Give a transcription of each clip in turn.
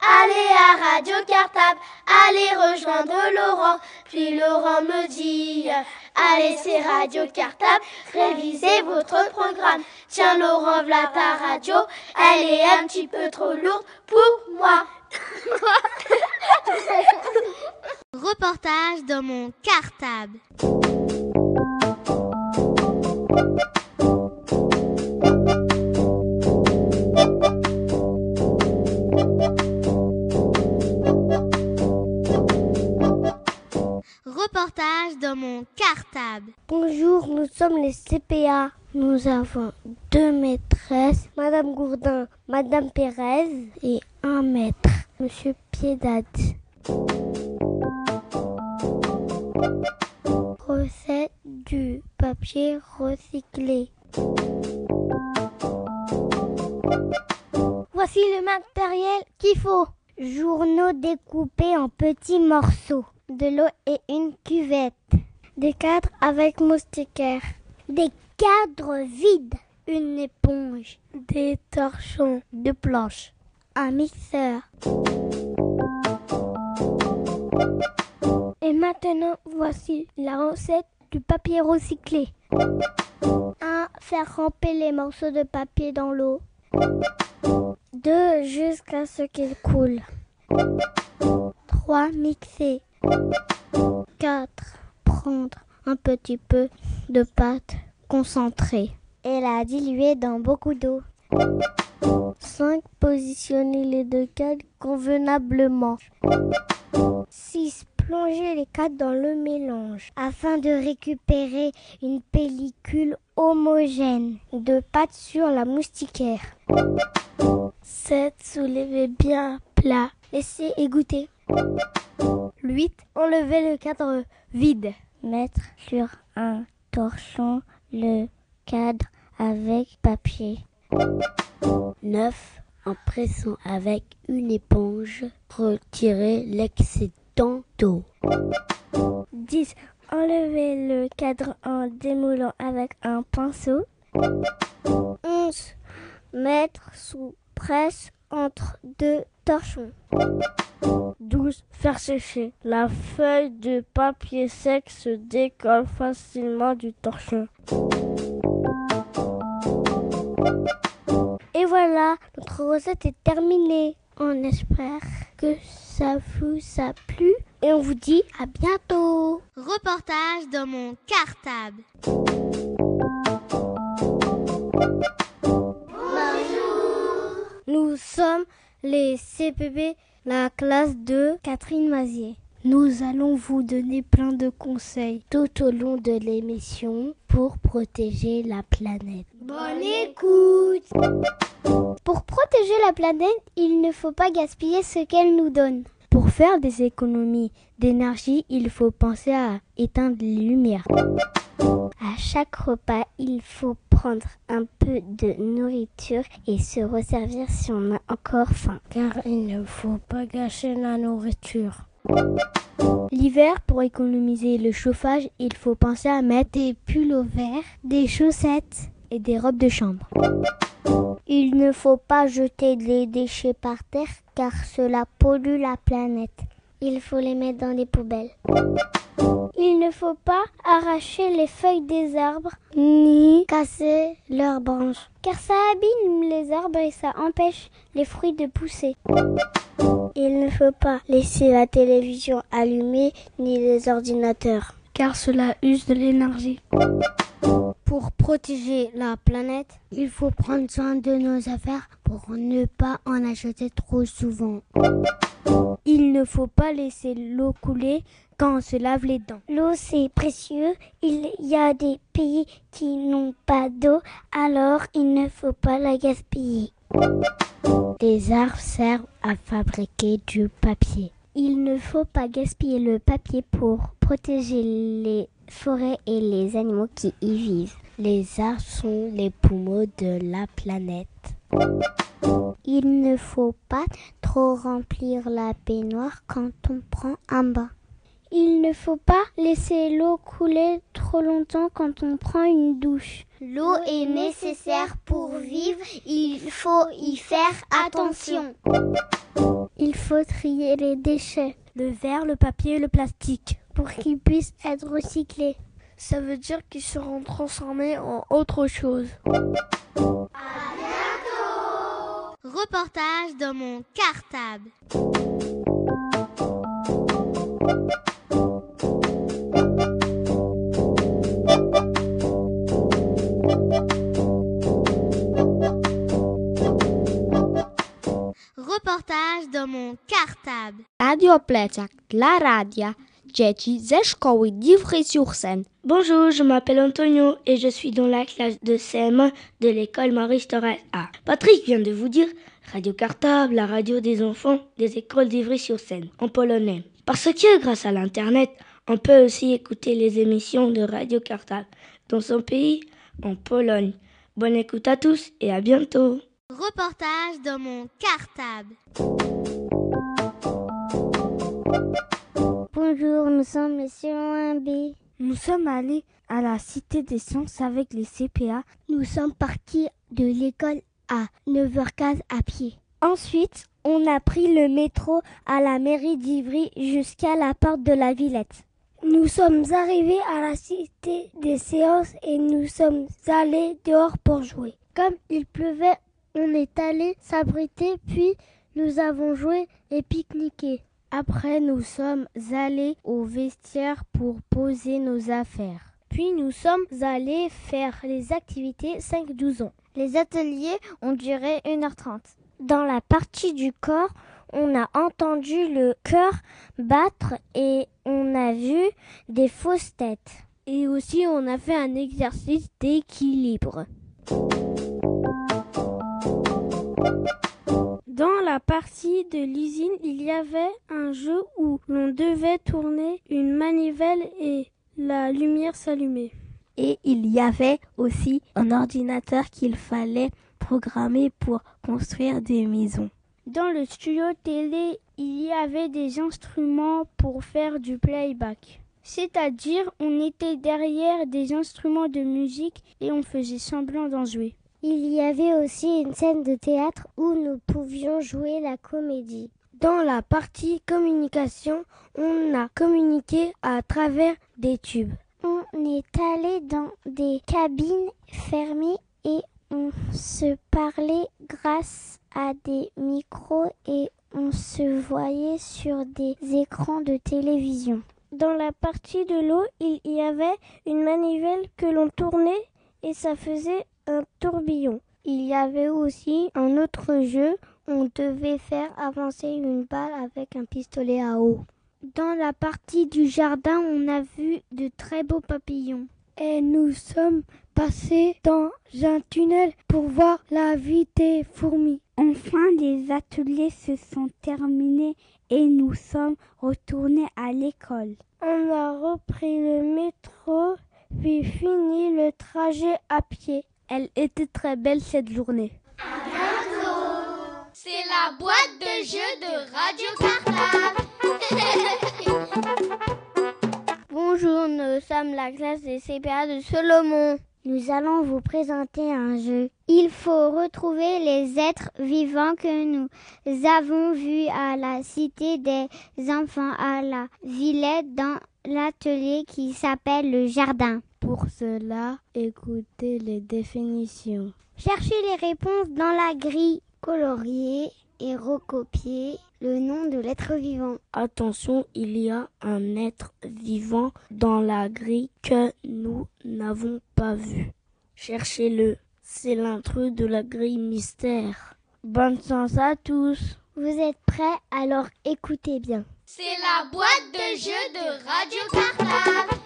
Allez à Radio Cartable, allez rejoindre Laurent. Puis Laurent me dit, allez c'est Radio Cartable, révisez votre programme. Tiens Laurent, voilà ta radio, elle est un petit peu trop lourde pour moi. Reportage dans mon cartable. Reportage dans mon cartable. Bonjour, nous sommes les CPA. Nous avons deux maîtresses, Madame Gourdin, Madame Pérez et un maître, Monsieur Piedade. Recette du papier recyclé. Voici le matériel qu'il faut. Journaux découpés en petits morceaux. De l'eau et une cuvette. Des cadres avec moustiquaires. Des cadres vides. Une éponge. Des torchons. Deux planches. Un mixeur. Et maintenant, voici la recette du papier recyclé. 1. Faire ramper les morceaux de papier dans l'eau. 2. Jusqu'à ce qu'ils coulent. 3. Mixer. 4. Prendre un petit peu de pâte concentrée et la diluer dans beaucoup d'eau. 5. Positionner les deux cadres convenablement. 6. Plonger les cadres dans le mélange afin de récupérer une pellicule homogène de pâte sur la moustiquaire. 7. Soulever bien plat. Laisser égoutter. 8. Enlever le cadre vide. Mettre sur un torchon le cadre avec papier. 9. En pressant avec une éponge, retirer l'excédent d'eau. 10. Enlever le cadre en démoulant avec un pinceau. 11. Mettre sous presse entre deux torchons. 12. Faire sécher. La feuille de papier sec se décolle facilement du torchon. Et voilà, notre recette est terminée. On espère que ça vous a plu et on vous dit à bientôt. Reportage dans mon cartable. Nous sommes les CPB, la classe de Catherine Mazier. Nous allons vous donner plein de conseils tout au long de l'émission pour protéger la planète. Bonne écoute Pour protéger la planète, il ne faut pas gaspiller ce qu'elle nous donne. Pour faire des économies d'énergie, il faut penser à éteindre les lumières. À chaque repas, il faut prendre un peu de nourriture et se resservir si on a encore faim. Car il ne faut pas gâcher la nourriture. L'hiver, pour économiser le chauffage, il faut penser à mettre des pulls au vert, des chaussettes et des robes de chambre. Il ne faut pas jeter les déchets par terre car cela pollue la planète. Il faut les mettre dans des poubelles. Il ne faut pas arracher les feuilles des arbres ni casser leurs branches car ça abîme les arbres et ça empêche les fruits de pousser. Il ne faut pas laisser la télévision allumée ni les ordinateurs car cela use de l'énergie. Pour protéger la planète, il faut prendre soin de nos affaires pour ne pas en acheter trop souvent. Il ne faut pas laisser l'eau couler quand on se lave les dents. L'eau c'est précieux. Il y a des pays qui n'ont pas d'eau, alors il ne faut pas la gaspiller. Les arbres servent à fabriquer du papier. Il ne faut pas gaspiller le papier pour protéger les forêts et les animaux qui y vivent. Les arbres sont les poumons de la planète. Il ne faut pas trop remplir la baignoire quand on prend un bain. Il ne faut pas laisser l'eau couler trop longtemps quand on prend une douche. L'eau est nécessaire pour vivre, il faut y faire attention. Il faut trier les déchets, le verre, le papier et le plastique, pour qu'ils puissent être recyclés. Ça veut dire qu'ils seront transformés en autre chose. À bientôt Reportage dans mon cartable. Reportage dans mon cartable. Radio Plecak dla radia dzieci ze szkoły d'Ivry-sur-Seine. Bonjour, je m'appelle Antonio et je suis dans la classe de CM1 de l'école Marie Thorez A. Patrick vient de vous dire Radio Cartable, la radio des enfants des écoles d'Ivry-sur-Seine en polonais. Parce que grâce à l'internet, on peut aussi écouter les émissions de Radio Cartable dans son pays, en Pologne. Bonne écoute à tous et à bientôt. Reportage dans mon cartable. Bonjour, nous sommes les C1B. Nous sommes allés à la Cité des Sciences avec les CPA. Nous sommes partis de l'école à 9h15 à pied. Ensuite, on a pris le métro à la mairie d'Ivry jusqu'à la porte de la Villette. Nous sommes arrivés à la Cité des Séances et nous sommes allés dehors pour jouer. Comme il pleuvait, on est allé s'abriter puis nous avons joué et pique-niqué. Après, nous sommes allés au vestiaire pour poser nos affaires. Puis nous sommes allés faire les activités 5-12 ans. Les ateliers ont duré 1h30. Dans la partie du corps, on a entendu le cœur battre et on a vu des fausses têtes. Et aussi, on a fait un exercice d'équilibre. Dans la partie de l'usine, il y avait un jeu où l'on devait tourner une manivelle et la lumière s'allumait. Et il y avait aussi un ordinateur qu'il fallait programmer pour construire des maisons. Dans le studio télé, il y avait des instruments pour faire du playback. C'est-à-dire, on était derrière des instruments de musique et on faisait semblant d'en jouer. Il y avait aussi une scène de théâtre où nous pouvions jouer la comédie. Dans la partie communication, on a communiqué à travers des tubes. On est allé dans des cabines fermées et on se parlait grâce à des micros et on se voyait sur des écrans de télévision. Dans la partie de l'eau, il y avait une manivelle que l'on tournait et ça faisait un tourbillon. Il y avait aussi un autre jeu, on devait faire avancer une balle avec un pistolet à eau. Dans la partie du jardin, on a vu de très beaux papillons. Et nous sommes passés dans un tunnel pour voir la vie des fourmis. Enfin, les ateliers se sont terminés et nous sommes retournés à l'école. On a repris le métro, puis fini le trajet à pied. Elle était très belle cette journée. À bientôt C'est la boîte de jeux de Radio Cartable. Bonjour, nous sommes la classe des CPA de Solomon. Nous allons vous présenter un jeu. Il faut retrouver les êtres vivants que nous avons vus à la Cité des enfants à la Villette dans l'atelier qui s'appelle le jardin. Pour cela, écoutez les définitions. Cherchez les réponses dans la grille. Colorier et recopier le nom de l'être vivant. Attention, il y a un être vivant dans la grille que nous n'avons pas vu. Cherchez-le. C'est l'intrus de la grille mystère. Bonne chance à tous. Vous êtes prêts? Alors écoutez bien. C'est la boîte de jeu de Radio Cartable.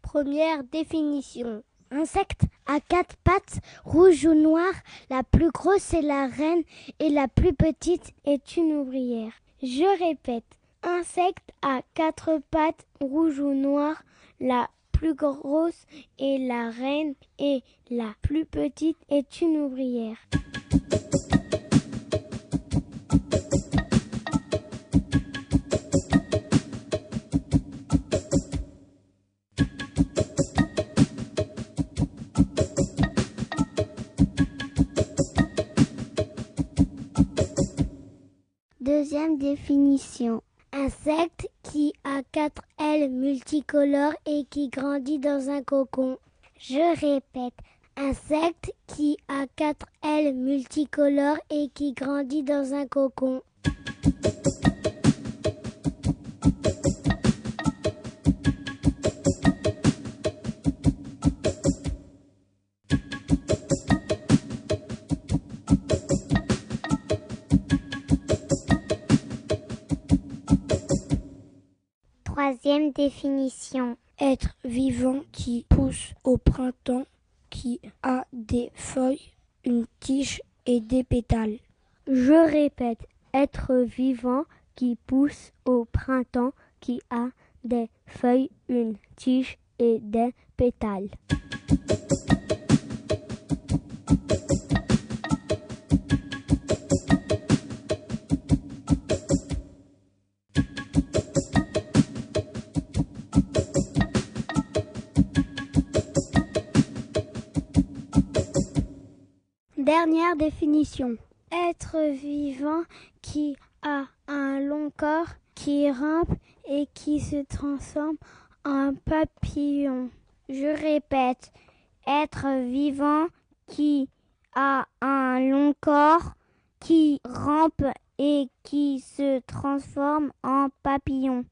Première définition. Insecte à quatre pattes, rouge ou noir, la plus grosse est la reine et la plus petite est une ouvrière. Je répète, insecte à quatre pattes, rouge ou noir, la plus grosse est la reine et la plus petite est une ouvrière. Deuxième définition. Insecte qui a quatre ailes multicolores et qui grandit dans un cocon. Je répète, insecte qui a quatre ailes multicolores et qui grandit dans un cocon. Troisième définition. Être vivant qui pousse au printemps, qui a des feuilles, une tige et des pétales. Je répète, être vivant qui pousse au printemps, qui a des feuilles, une tige et des pétales. Dernière définition. Être vivant qui a un long corps, qui rampe et qui se transforme en papillon. Je répète, être vivant qui a un long corps, qui rampe et qui se transforme en papillon.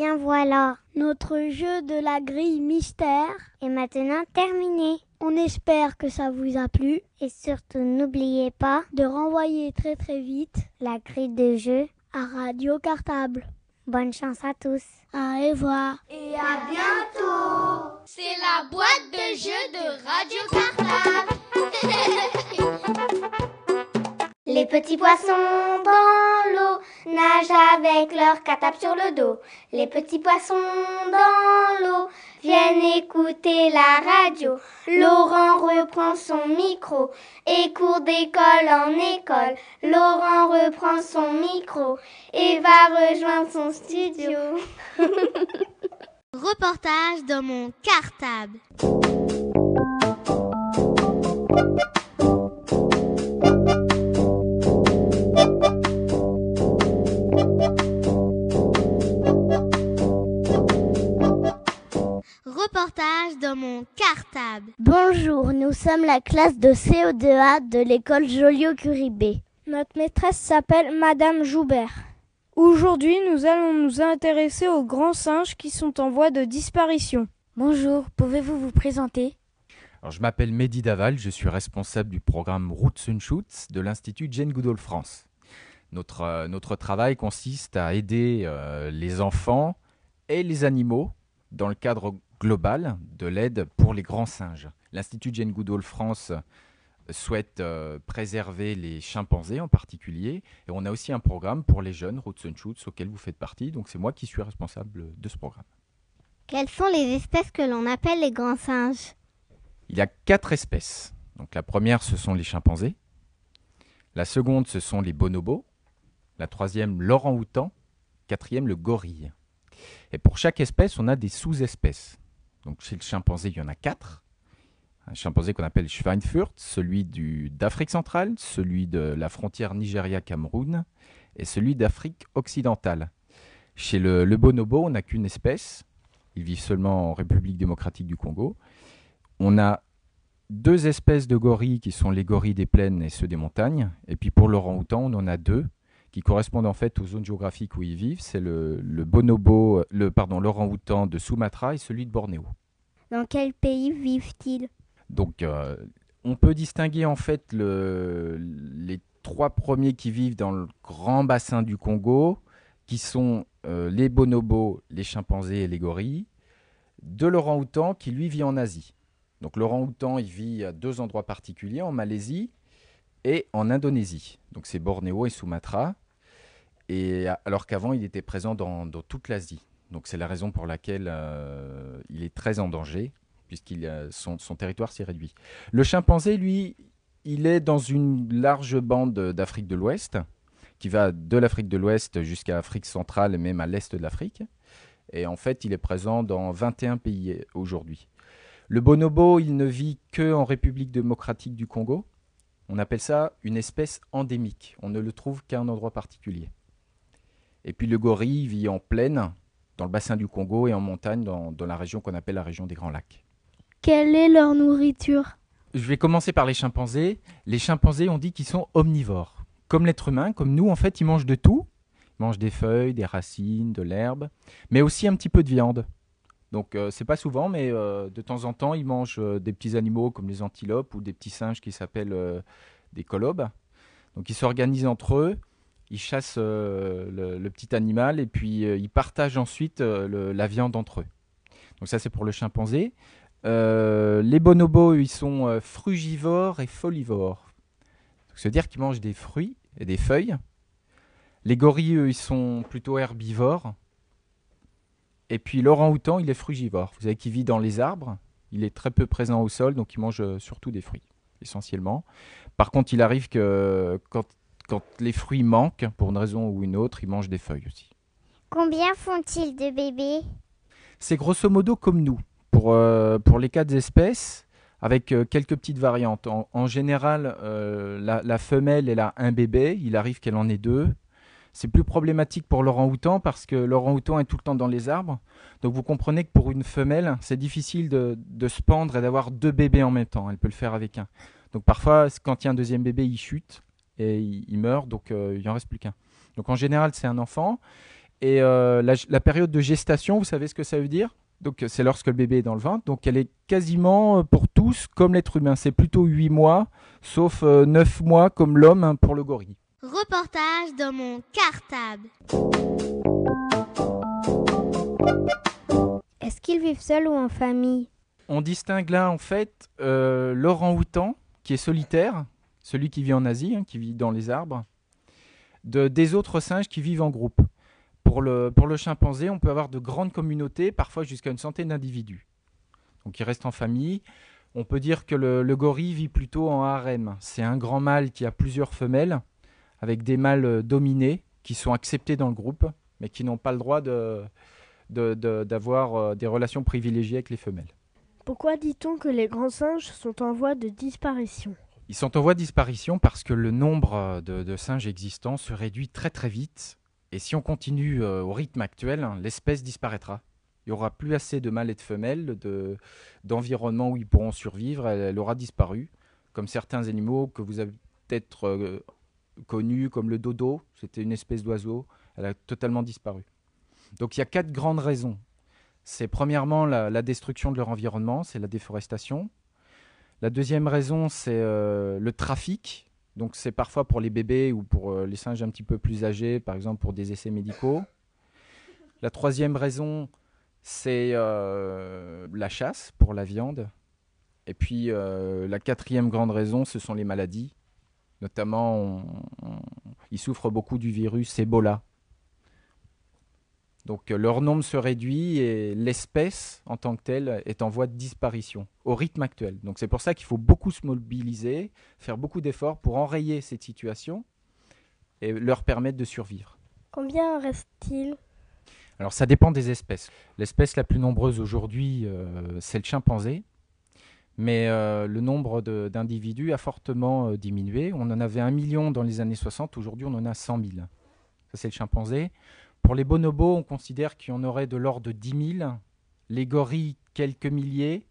Bien voilà, notre jeu de la grille mystère est maintenant terminé. On espère que ça vous a plu et surtout n'oubliez pas de renvoyer très très vite la grille de jeu à Radio Cartable. Bonne chance à tous. Au revoir. Et à bientôt. C'est la boîte de jeu de Radio Cartable. Les petits poissons dans l'eau nagent avec leur catap sur le dos. Les petits poissons dans l'eau viennent écouter la radio. Laurent reprend son micro et court d'école en école. Laurent reprend son micro et va rejoindre son studio. Reportage dans mon cartable. Bonjour, nous sommes la classe de CO2A de l'école Joliot-Curie Notre maîtresse s'appelle Madame Joubert. Aujourd'hui, nous allons nous intéresser aux grands singes qui sont en voie de disparition. Bonjour, pouvez-vous vous présenter? Alors, Je m'appelle Mehdi Daval, je suis responsable du programme Roots and Shoots de l'Institut Jane Goodall France. Notre, euh, notre travail consiste à aider euh, les enfants et les animaux dans le cadre global de l'aide pour les grands singes. L'Institut Jane Goodall France souhaite euh, préserver les chimpanzés en particulier. Et on a aussi un programme pour les jeunes, Roots and Shoots, auquel vous faites partie. Donc c'est moi qui suis responsable de ce programme. Quelles sont les espèces que l'on appelle les grands singes? Il y a quatre espèces. Donc la première, ce sont les chimpanzés. La seconde, ce sont les bonobos. La troisième, l'orang-outan. Quatrième, le gorille. Et pour chaque espèce, on a des sous-espèces. Donc chez le chimpanzé, il y en a quatre. Un chimpanzé qu'on appelle Schweinfurt, celui d'Afrique centrale, celui de la frontière Nigeria-Cameroun et celui d'Afrique occidentale. Chez le, le bonobo, on n'a qu'une espèce. Ils vivent seulement en République démocratique du Congo. On a deux espèces de gorilles qui sont les gorilles des plaines et ceux des montagnes. Et puis pour l'orang-outan, on en a deux qui correspondent en fait aux zones géographiques où ils vivent. C'est le, bonobo, le pardon, l'orang-outan de Sumatra et celui de Bornéo. Dans quel pays vivent-ils? Donc, euh, on peut distinguer en fait les trois premiers qui vivent dans le grand bassin du Congo, qui sont euh, les bonobos, les chimpanzés et les gorilles, de l'orang-outan qui lui vit en Asie. Donc l'orang-outan, il vit à deux endroits particuliers, en Malaisie et en Indonésie. Donc c'est Bornéo et Sumatra. Et alors qu'avant, il était présent dans, toute l'Asie. Donc c'est la raison pour laquelle euh, il est très en danger, puisqu'il son, son territoire s'est réduit. Le chimpanzé, lui, il est dans une large bande d'Afrique de l'Ouest, qui va de l'Afrique de l'Ouest jusqu'à l'Afrique centrale et même à l'est de l'Afrique. Et en fait, il est présent dans 21 pays aujourd'hui. Le bonobo, il ne vit que en République démocratique du Congo. On appelle ça une espèce endémique. On ne le trouve qu'à un endroit particulier. Et puis le gorille vit en plaine, dans le bassin du Congo, et en montagne, dans, la région qu'on appelle la région des Grands Lacs. Quelle est leur nourriture? Je vais commencer par les chimpanzés. Les chimpanzés, on dit qu'ils sont omnivores. Comme l'être humain, comme nous, en fait, ils mangent de tout. Ils mangent des feuilles, des racines, de l'herbe, mais aussi un petit peu de viande. Donc euh, c'est pas souvent, mais euh, de temps en temps, ils mangent euh, des petits animaux comme les antilopes ou des petits singes qui s'appellent des colobes. Donc ils s'organisent entre eux, ils chassent le, petit animal et puis ils partagent ensuite la viande entre eux. Donc ça c'est pour le chimpanzé. Les bonobos, ils sont frugivores et folivores. C'est-à-dire qu'ils mangent des fruits et des feuilles. Les gorilles, eux, ils sont plutôt herbivores. Et puis l'orang-outan, il est frugivore. Vous savez qu'il vit dans les arbres. Il est très peu présent au sol, donc il mange euh, surtout des fruits, essentiellement. Par contre, il arrive que quand, les fruits manquent, pour une raison ou une autre, il mange des feuilles aussi. Combien font-ils de bébés? C'est grosso modo comme nous. Pour, euh, pour les quatre espèces, avec euh, quelques petites variantes. En, général, la, la, femelle, elle a un bébé. Il arrive qu'elle en ait deux. C'est plus problématique pour l'orang-outan parce que l'orang-outan est tout le temps dans les arbres. Donc vous comprenez que pour une femelle, c'est difficile de, se pendre et d'avoir deux bébés en même temps. Elle peut le faire avec un. Donc parfois, quand il y a un deuxième bébé, il chute et il, meurt, donc euh, il n'en reste plus qu'un. Donc en général, c'est un enfant. Et euh, la, période de gestation, vous savez ce que ça veut dire? Donc c'est lorsque le bébé est dans le ventre. Donc elle est quasiment euh, pour tous comme l'être humain. C'est plutôt 8 mois, sauf 9 mois comme l'homme hein, pour le gorille. Reportage dans mon cartable. Est-ce qu'ils vivent seuls ou en famille? On distingue là en fait euh, l'orang-outan qui est solitaire, celui qui vit en Asie, hein, qui vit dans les arbres, de, des autres singes qui vivent en groupe. Pour le, pour le chimpanzé, on peut avoir de grandes communautés, parfois jusqu'à une centaine d'individus. Donc ils restent en famille. On peut dire que le, le gorille vit plutôt en harem. C'est un grand mâle qui a plusieurs femelles avec des mâles euh, dominés qui sont acceptés dans le groupe, mais qui n'ont pas le droit de, d'avoir euh, des relations privilégiées avec les femelles. Pourquoi dit-on que les grands singes sont en voie de disparition? Ils sont en voie de disparition parce que le nombre euh, de, singes existants se réduit très très vite. Et si on continue au rythme actuel, l'espèce disparaîtra. Il n'y aura plus assez de mâles et de femelles, de, d'environnement où ils pourront survivre. Elle, aura disparu, comme certains animaux que vous avez peut-être connue comme le dodo, c'était une espèce d'oiseau, elle a totalement disparu. Donc il y a quatre grandes raisons. C'est premièrement la, destruction de leur environnement, c'est la déforestation. La deuxième raison, c'est euh, le trafic. Donc c'est parfois pour les bébés ou pour euh, les singes un petit peu plus âgés, par exemple pour des essais médicaux. La troisième raison, c'est euh, la chasse pour la viande. Et puis la quatrième grande raison, ce sont les maladies. Notamment, ils souffrent beaucoup du virus Ebola. Donc euh, leur nombre se réduit et l'espèce en tant que telle est en voie de disparition au rythme actuel. Donc c'est pour ça qu'il faut beaucoup se mobiliser, faire beaucoup d'efforts pour enrayer cette situation et leur permettre de survivre. Combien reste-t-il? Alors ça dépend des espèces. L'espèce la plus nombreuse aujourd'hui, euh, c'est le chimpanzé mais euh, le nombre d'individus a fortement euh, diminué. On en avait un million dans les années 60, aujourd'hui on en a 100 000. Ça c'est le chimpanzé. Pour les bonobos, on considère qu'il y en aurait de l'ordre de 10 000, les gorilles quelques milliers,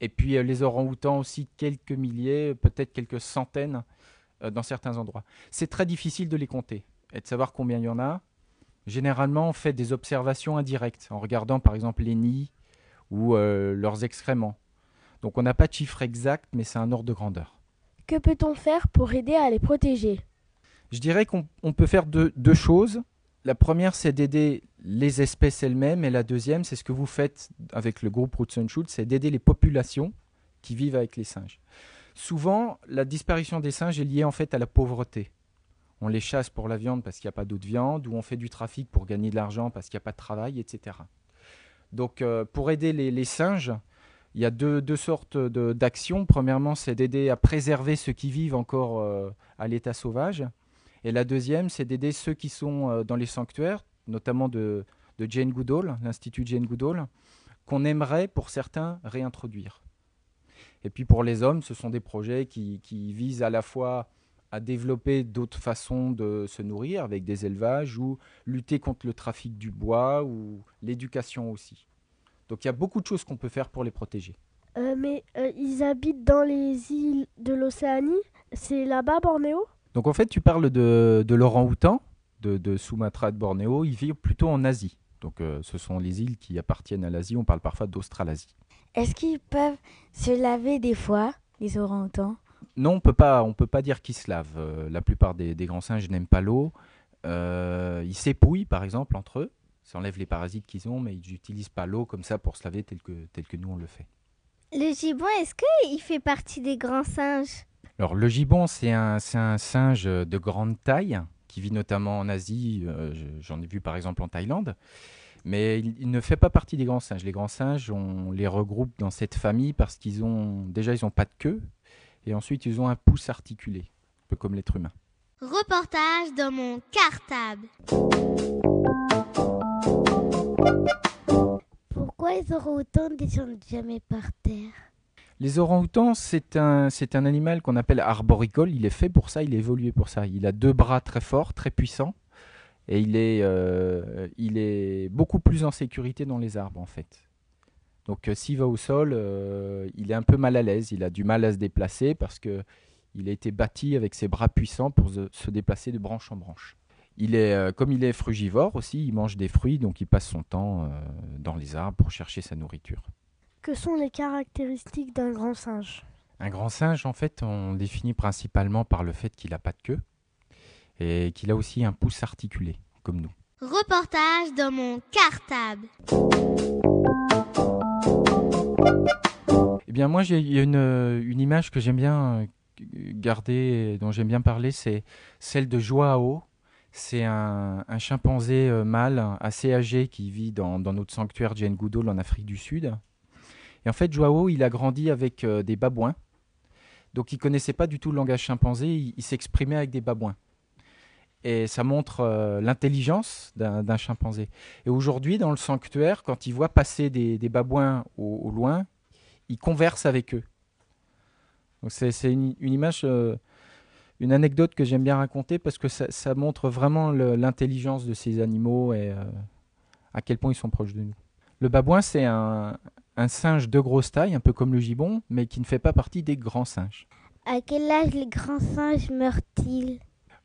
et puis euh, les orang-outans aussi quelques milliers, peut-être quelques centaines dans certains endroits. C'est très difficile de les compter. et de savoir combien il y en a, généralement on fait des observations indirectes en regardant par exemple les nids ou euh, leurs excréments. Donc on n'a pas de chiffre exact, mais c'est un ordre de grandeur. Que peut-on faire pour aider à les protéger? Je dirais qu'on peut faire deux, deux choses. La première, c'est d'aider les espèces elles-mêmes, et la deuxième, c'est ce que vous faites avec le groupe Roots and Shoots, c'est d'aider les populations qui vivent avec les singes. Souvent, la disparition des singes est liée en fait à la pauvreté. On les chasse pour la viande parce qu'il n'y a pas d'autre viande, ou on fait du trafic pour gagner de l'argent parce qu'il n'y a pas de travail, etc. Donc, euh, pour aider les, singes, il y a deux, sortes d'actions. Premièrement, c'est d'aider à préserver ceux qui vivent encore euh, à l'état sauvage. Et la deuxième, c'est d'aider ceux qui sont euh, dans les sanctuaires, notamment de, Jane Goodall, l'Institut Jane Goodall, qu'on aimerait pour certains réintroduire. Et puis pour les hommes, ce sont des projets qui, visent à la fois à développer d'autres façons de se nourrir avec des élevages ou lutter contre le trafic du bois ou l'éducation aussi. Donc il y a beaucoup de choses qu'on peut faire pour les protéger. Euh, mais euh, ils habitent dans les îles de l'Océanie C'est là-bas, Bornéo? Donc en fait, tu parles de, de l'orang-outan, de, de, Sumatra de Bornéo. Ils vivent plutôt en Asie. Donc euh, ce sont les îles qui appartiennent à l'Asie. On parle parfois d'Australasie. Est-ce qu'ils peuvent se laver des fois, les orang-outans non, on peut pas, on peut pas dire qu'ils se lavent. Euh, la plupart des, grands singes n'aiment pas l'eau. Euh, ils s'épouillent, par exemple, entre eux. Ça enlève les parasites qu'ils ont, mais ils n'utilisent pas l'eau comme ça pour se laver tel que, tel que nous on le fait. Le gibbon, est-ce qu'il fait partie des grands singes? Alors, le gibbon, c'est un, singe de grande taille qui vit notamment en Asie. Euh, j'en ai vu par exemple en Thaïlande. Mais il, ne fait pas partie des grands singes. Les grands singes, on les regroupe dans cette famille parce qu'ils ont déjà ils n'ont pas de queue, et ensuite, ils ont un pouce articulé, un peu comme l'être humain. Reportage dans mon cartable. Pourquoi les orang-outans ne descendent jamais par terre? Les orang-outans, c'est un, animal qu'on appelle arboricole. Il est fait pour ça, il est évolué pour ça. Il a deux bras très forts, très puissants. Et il est, euh, il est beaucoup plus en sécurité dans les arbres, en fait. Donc euh, s'il va au sol, euh, il est un peu mal à l'aise, il a du mal à se déplacer parce que il a été bâti avec ses bras puissants pour se déplacer de branche en branche. Il est, comme il est frugivore aussi, il mange des fruits, donc il passe son temps dans les arbres pour chercher sa nourriture. Que sont les caractéristiques d'un grand singe Un grand singe, en fait, on définit principalement par le fait qu'il n'a pas de queue et qu'il a aussi un pouce articulé, comme nous. Reportage dans mon cartable. Eh bien, moi, j'ai une, une image que j'aime bien euh, garder, dont j'aime bien parler, c'est celle de Joao. C'est un, chimpanzé euh, mâle assez âgé qui vit dans, notre sanctuaire Jane Goodall en Afrique du Sud. Et en fait, Joao, il a grandi avec euh, des babouins. Donc, il connaissait pas du tout le langage chimpanzé. Il, s'exprimait avec des babouins. Et ça montre l'intelligence d'un chimpanzé. Et aujourd'hui, dans le sanctuaire, quand il voit passer des, babouins au loin, il converse avec eux. c'est une, image, euh, une anecdote que j'aime bien raconter parce que ça, montre vraiment l'intelligence de ces animaux et euh, à quel point ils sont proches de nous. Le babouin, c'est un, singe de grosse taille, un peu comme le gibbon, mais qui ne fait pas partie des grands singes. À quel âge les grands singes meurent-ils?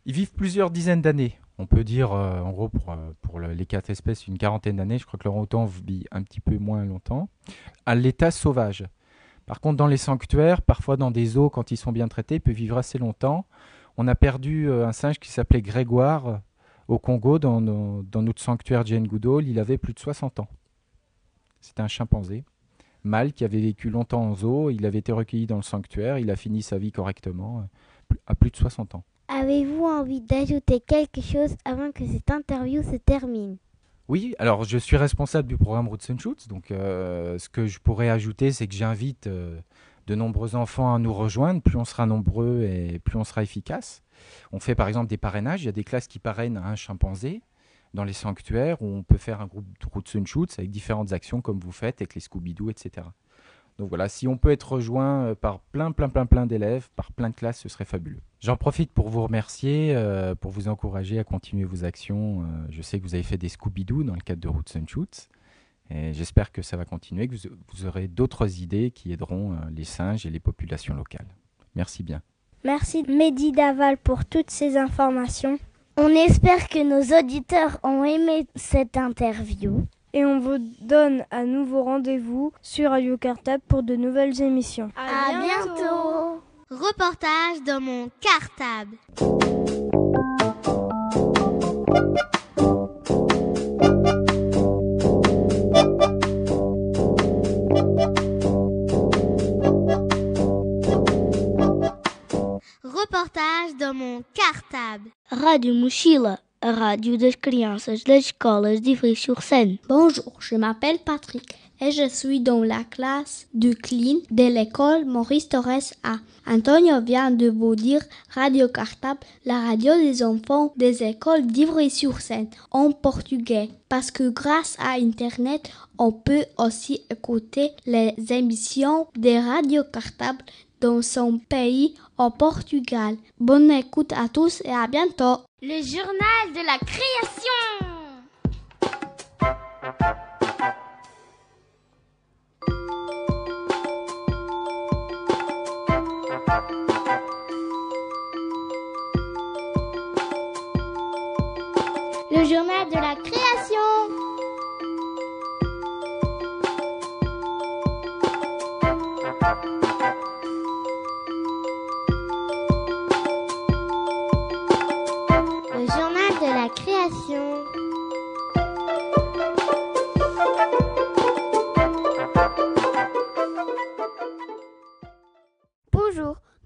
Ils vivent plusieurs dizaines d'années. On peut dire, euh, en gros, pour, pour les quatre espèces, une quarantaine d'années. Je crois que orang-outan vit un petit peu moins longtemps à l'état sauvage. Par contre, dans les sanctuaires, parfois dans des eaux, quand ils sont bien traités, ils peuvent vivre assez longtemps. On a perdu euh, un singe qui s'appelait Grégoire euh, au Congo, dans, notre sanctuaire Jane Goodall. Il avait plus de 60 ans. C'était un chimpanzé mâle qui avait vécu longtemps en zoo. Il avait été recueilli dans le sanctuaire. Il a fini sa vie correctement euh, à plus de 60 ans. Avez-vous envie d'ajouter quelque chose avant que cette interview se termine? Oui, alors je suis responsable du programme Roots and Shoots, donc euh, ce que je pourrais ajouter, c'est que j'invite euh, de nombreux enfants à nous rejoindre. Plus on sera nombreux et plus on sera efficace. On fait par exemple des parrainages. Il y a des classes qui parrainent un chimpanzé dans les sanctuaires où on peut faire un groupe de Roots and Shoots avec différentes actions comme vous faites avec les Scooby-Doo, etc. Donc voilà, si on peut être rejoint euh, par plein, plein, plein, plein d'élèves, par plein de classes, ce serait fabuleux. J'en profite pour vous remercier, euh, pour vous encourager à continuer vos actions. Euh, je sais que vous avez fait des Scooby-Doo dans le cadre de Roots and Shoots. Et j'espère que ça va continuer, que vous, aurez d'autres idées qui aideront les singes et les populations locales. Merci bien. Merci Mehdi Daval pour toutes ces informations. On espère que nos auditeurs ont aimé cette interview. Et on vous donne à nouveau rendez-vous sur Radio Cartable pour de nouvelles émissions. À, bientôt. Reportage dans mon cartable. Rádio Mochila, a rádio das crianças das escolas de Ivry-sur-Seine. Bonjour, je m'appelle Patrick et je suis dans la classe du CLIN de l'école Maurice Torres A. Antonio vient de vous dire Radio Cartable, la radio des enfants des écoles d'Ivry-sur-Seine en portugais. Parce que grâce à Internet, on peut aussi écouter les émissions de Radio Cartable dans son pays au Portugal. Bonne écoute à tous et à bientôt. Le journal de la création. Le journal de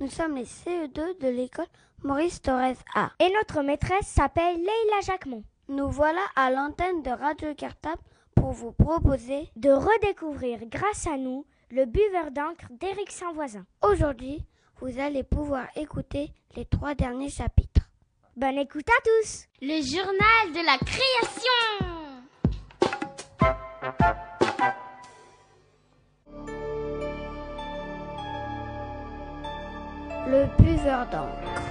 nous sommes les CE2 de l'école Maurice Torres A. Et notre maîtresse s'appelle Leila Jacquemont. Nous voilà à l'antenne de Radio Cartable pour vous proposer de redécouvrir grâce à nous le buveur d'encre d'Éric Saint-Voisin. Aujourd'hui, vous allez pouvoir écouter les trois derniers chapitres. Bonne écoute à tous Le journal de la création. Le buveur d'encre.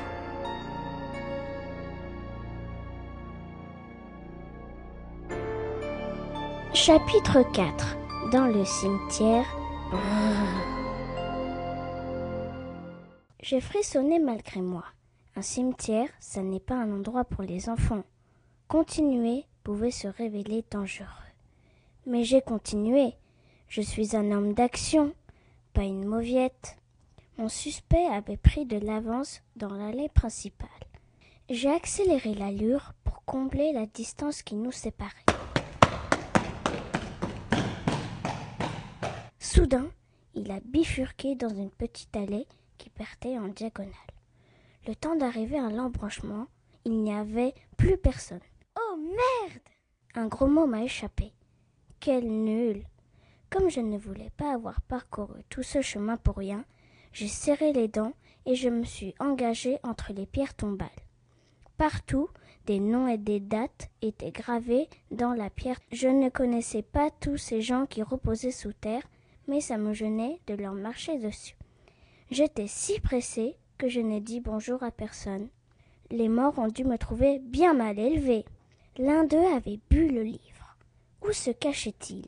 Chapitre 4 Dans le cimetière. J'ai frissonné malgré moi. Un cimetière, ça n'est pas un endroit pour les enfants. Continuer pouvait se révéler dangereux. Mais j'ai continué. Je suis un homme d'action, pas une mauviette. Mon suspect avait pris de l'avance dans l'allée principale. J'ai accéléré l'allure pour combler la distance qui nous séparait. Soudain, il a bifurqué dans une petite allée qui partait en diagonale. Le temps d'arriver à l'embranchement, il n'y avait plus personne. Oh merde Un gros mot m'a échappé. Quel nul Comme je ne voulais pas avoir parcouru tout ce chemin pour rien, j'ai serré les dents et je me suis engagé entre les pierres tombales. Partout, des noms et des dates étaient gravés dans la pierre. Je ne connaissais pas tous ces gens qui reposaient sous terre, mais ça me gênait de leur marcher dessus. J'étais si pressé que je n'ai dit bonjour à personne. Les morts ont dû me trouver bien mal élevé. L'un d'eux avait bu le livre. Où se cachait-il?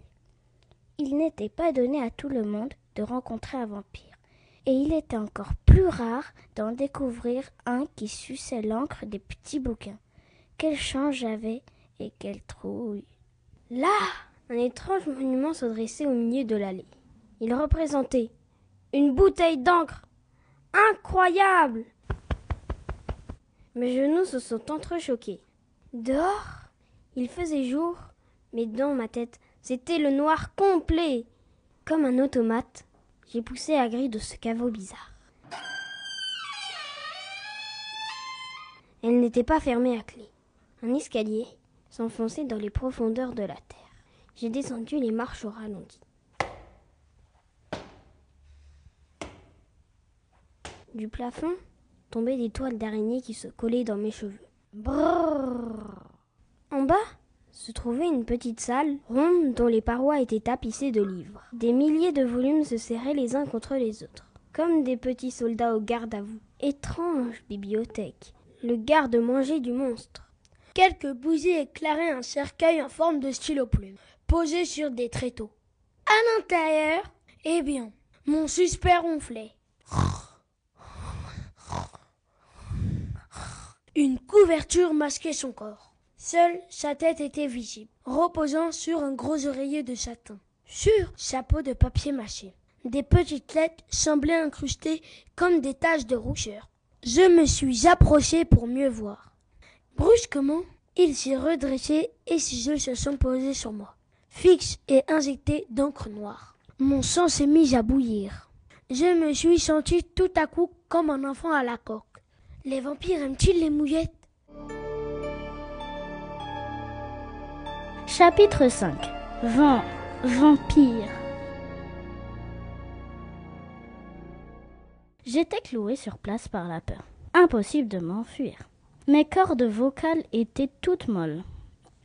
Il n'était pas donné à tout le monde de rencontrer un vampire, et il était encore plus rare d'en découvrir un qui suçait l'encre des petits bouquins. Quelle chance j'avais et quelle trouille. Là, un étrange monument se dressait au milieu de l'allée. Il représentait une bouteille d'encre. Incroyable Mes genoux se sont entrechoqués. Dehors, il faisait jour, mais dans ma tête, c'était le noir complet. Comme un automate, j'ai poussé la grille de ce caveau bizarre. Elle n'était pas fermée à clé. Un escalier s'enfonçait dans les profondeurs de la terre. J'ai descendu les marches au ralenti. Du plafond tombaient des toiles d'araignée qui se collaient dans mes cheveux. Brrr. En bas se trouvait une petite salle ronde dont les parois étaient tapissées de livres. Des milliers de volumes se serraient les uns contre les autres, comme des petits soldats au garde à vous. Étrange bibliothèque. Le garde mangeait du monstre. Quelques bougies éclairaient un cercueil en forme de stylo plume, posé sur des tréteaux. À l'intérieur, eh bien, mon suspect ronflait. Une couverture masquait son corps. Seule sa tête était visible, reposant sur un gros oreiller de satin. Sur sa peau de papier mâché, des petites lettres semblaient incrustées comme des taches de rougeur. Je me suis approché pour mieux voir. Brusquement, il s'est redressé et ses yeux se sont posés sur moi, fixes et injectés d'encre noire. Mon sang s'est mis à bouillir. Je me suis senti tout à coup comme un enfant à la coque. Les vampires aiment-ils les mouillettes? Chapitre 5 Vent, vampire. J'étais cloué sur place par la peur. Impossible de m'enfuir. Mes cordes vocales étaient toutes molles.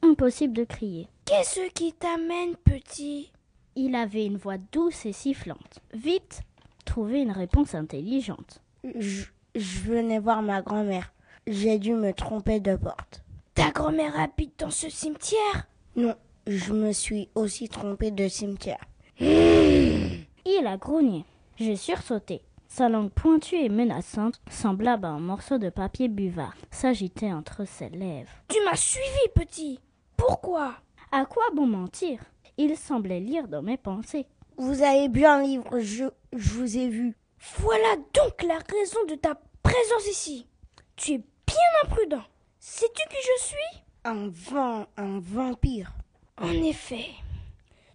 Impossible de crier. Qu'est-ce qui t'amène, petit? Il avait une voix douce et sifflante. Vite, trouver une réponse intelligente. Je, je venais voir ma grand-mère. J'ai dû me tromper de porte. Ta grand-mère habite dans ce cimetière? Non, je me suis aussi trompé de cimetière. Il a grogné. J'ai sursauté. Sa langue pointue et menaçante, semblable à un morceau de papier buvard, s'agitait entre ses lèvres. Tu m'as suivi, petit. Pourquoi? À quoi bon mentir? Il semblait lire dans mes pensées. Vous avez bu un livre, je, je vous ai vu. Voilà donc la raison de ta présence ici. Tu es bien imprudent. Sais-tu qui je suis? Un vent, un vampire. En effet,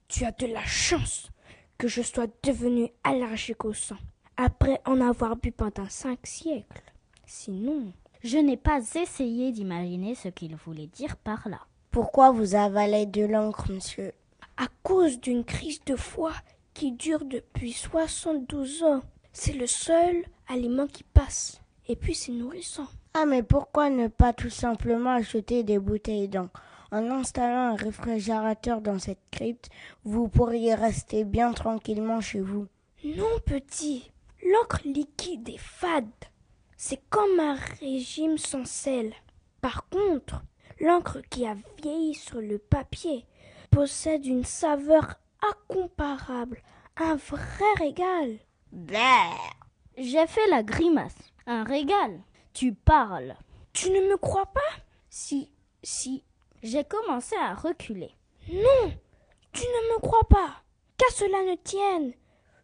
tu as de la chance que je sois devenu allergique au sang après en avoir bu pendant cinq siècles. Sinon, je n'ai pas essayé d'imaginer ce qu'il voulait dire par là. Pourquoi vous avalez de l'encre, monsieur? À cause d'une crise de foie qui dure depuis 72 ans. C'est le seul aliment qui passe. Et puis c'est nourrissant. Ah mais pourquoi ne pas tout simplement acheter des bouteilles d'encre En installant un réfrigérateur dans cette crypte, vous pourriez rester bien tranquillement chez vous. Non, petit. L'encre liquide est fade. C'est comme un régime sans sel. Par contre, l'encre qui a vieilli sur le papier possède une saveur incomparable, un vrai régal. J'ai fait la grimace. Un régal. Tu parles. Tu ne me crois pas? Si, si. J'ai commencé à reculer. Non, tu ne me crois pas. Qu'à cela ne tienne,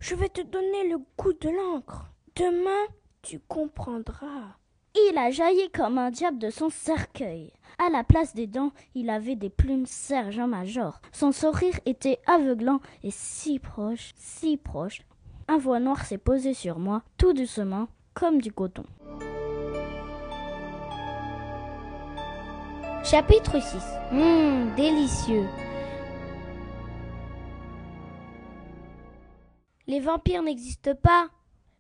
je vais te donner le goût de l'encre. Demain, tu comprendras. Il a jailli comme un diable de son cercueil. À la place des dents, il avait des plumes sergent-major. Son sourire était aveuglant et si proche, si proche. Un voix noir s'est posé sur moi, tout doucement, comme du coton. Chapitre 6 Hum, délicieux. Les vampires n'existent pas.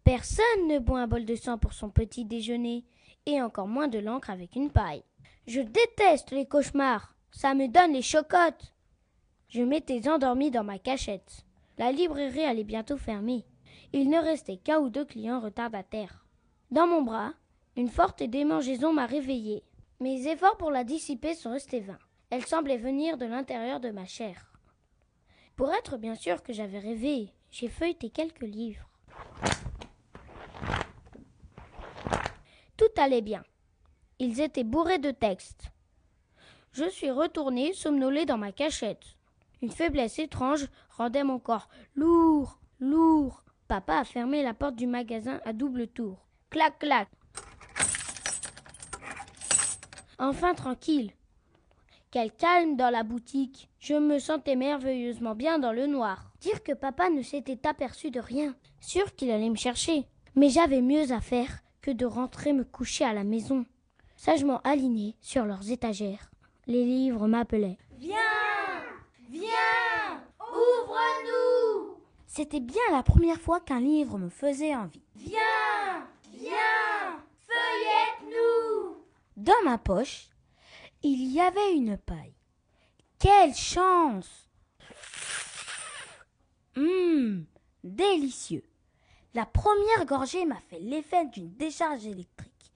Personne ne boit un bol de sang pour son petit déjeuner, et encore moins de l'encre avec une paille. Je déteste les cauchemars. Ça me donne les chocottes. Je m'étais endormi dans ma cachette. La librairie allait bientôt fermer. Il ne restait qu'un ou deux clients retardataires. Dans mon bras, une forte démangeaison m'a réveillée. Mes efforts pour la dissiper sont restés vains. Elle semblait venir de l'intérieur de ma chair. Pour être bien sûr que j'avais rêvé, j'ai feuilleté quelques livres. Tout allait bien. Ils étaient bourrés de textes. Je suis retourné somnolé dans ma cachette. Une faiblesse étrange rendait mon corps lourd, lourd. Papa a fermé la porte du magasin à double tour. Clac, clac. Enfin tranquille. Quel calme dans la boutique. Je me sentais merveilleusement bien dans le noir. Dire que papa ne s'était aperçu de rien. Sûr qu'il allait me chercher. Mais j'avais mieux à faire que de rentrer me coucher à la maison. Sagement alignés sur leurs étagères, les livres m'appelaient. Viens Viens Ouvre-nous C'était bien la première fois qu'un livre me faisait envie. Viens Viens Feuillette-nous Dans ma poche, il y avait une paille. Quelle chance Hum, délicieux. La première gorgée m'a fait l'effet d'une décharge électrique.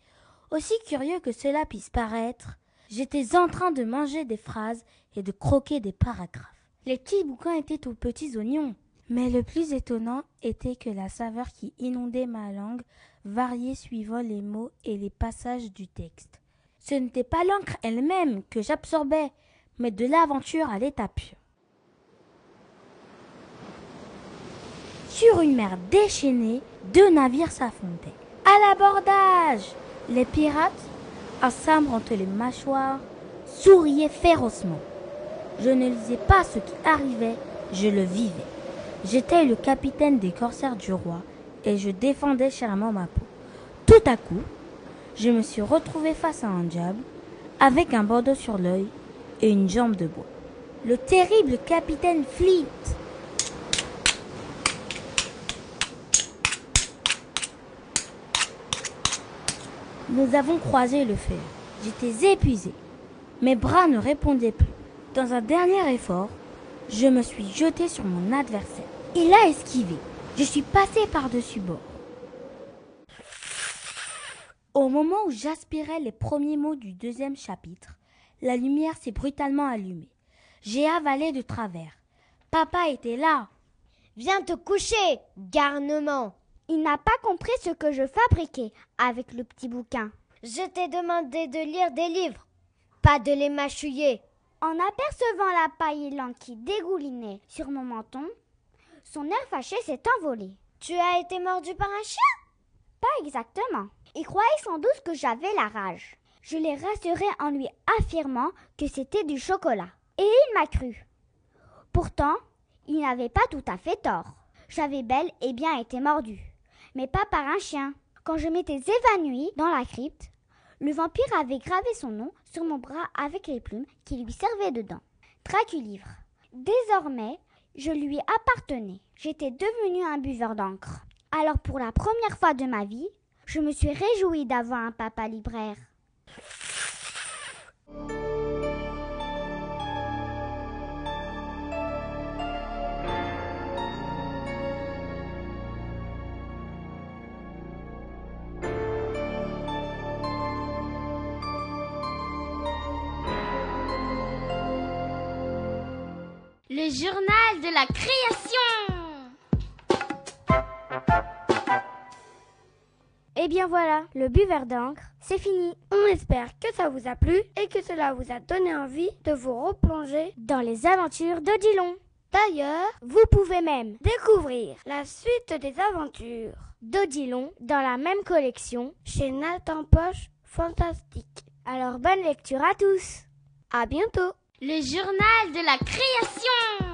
Aussi curieux que cela puisse paraître, j'étais en train de manger des phrases et de croquer des paragraphes. Les petits bouquins étaient aux petits oignons. Mais le plus étonnant était que la saveur qui inondait ma langue variait suivant les mots et les passages du texte. Ce n'était pas l'encre elle-même que j'absorbais, mais de l'aventure à l'état pur. Sur une mer déchaînée, deux navires s'affrontaient. À l'abordage Les pirates, à sabre entre les mâchoires, souriaient férocement. Je ne lisais pas ce qui arrivait, je le vivais. J'étais le capitaine des corsaires du roi et je défendais chèrement ma peau. Tout à coup, je me suis retrouvé face à un diable, avec un bandeau sur l'œil et une jambe de bois. Le terrible capitaine Fleet. Nous avons croisé le fer. J'étais épuisé. Mes bras ne répondaient plus. Dans un dernier effort, je me suis jeté sur mon adversaire. Il a esquivé. Je suis passé par-dessus bord. Au moment où j'aspirais les premiers mots du deuxième chapitre, la lumière s'est brutalement allumée. J'ai avalé de travers. Papa était là. Viens te coucher, garnement. Il n'a pas compris ce que je fabriquais avec le petit bouquin. Je t'ai demandé de lire des livres, pas de les mâchouiller. En apercevant la paille qui dégoulinait sur mon menton, son air fâché s'est envolé. Tu as été mordu par un chien? Pas exactement. Il croyait sans doute que j'avais la rage. Je l'ai rassuré en lui affirmant que c'était du chocolat. Et il m'a cru. Pourtant, il n'avait pas tout à fait tort. J'avais bel et bien été mordu, mais pas par un chien. Quand je m'étais évanouie dans la crypte, le vampire avait gravé son nom sur mon bras avec les plumes qui lui servaient dedans. Draculivre. Désormais, je lui appartenais. J'étais devenu un buveur d'encre. Alors pour la première fois de ma vie, je me suis réjouie d'avoir un papa libraire. Le journal de la création. Et eh bien voilà, le buveur d'encre, c'est fini. On espère que ça vous a plu et que cela vous a donné envie de vous replonger dans les aventures d'Odilon. D'ailleurs, vous pouvez même découvrir la suite des aventures d'Odilon dans la même collection chez Nathan Poche Fantastique. Alors bonne lecture à tous. À bientôt. Le journal de la création.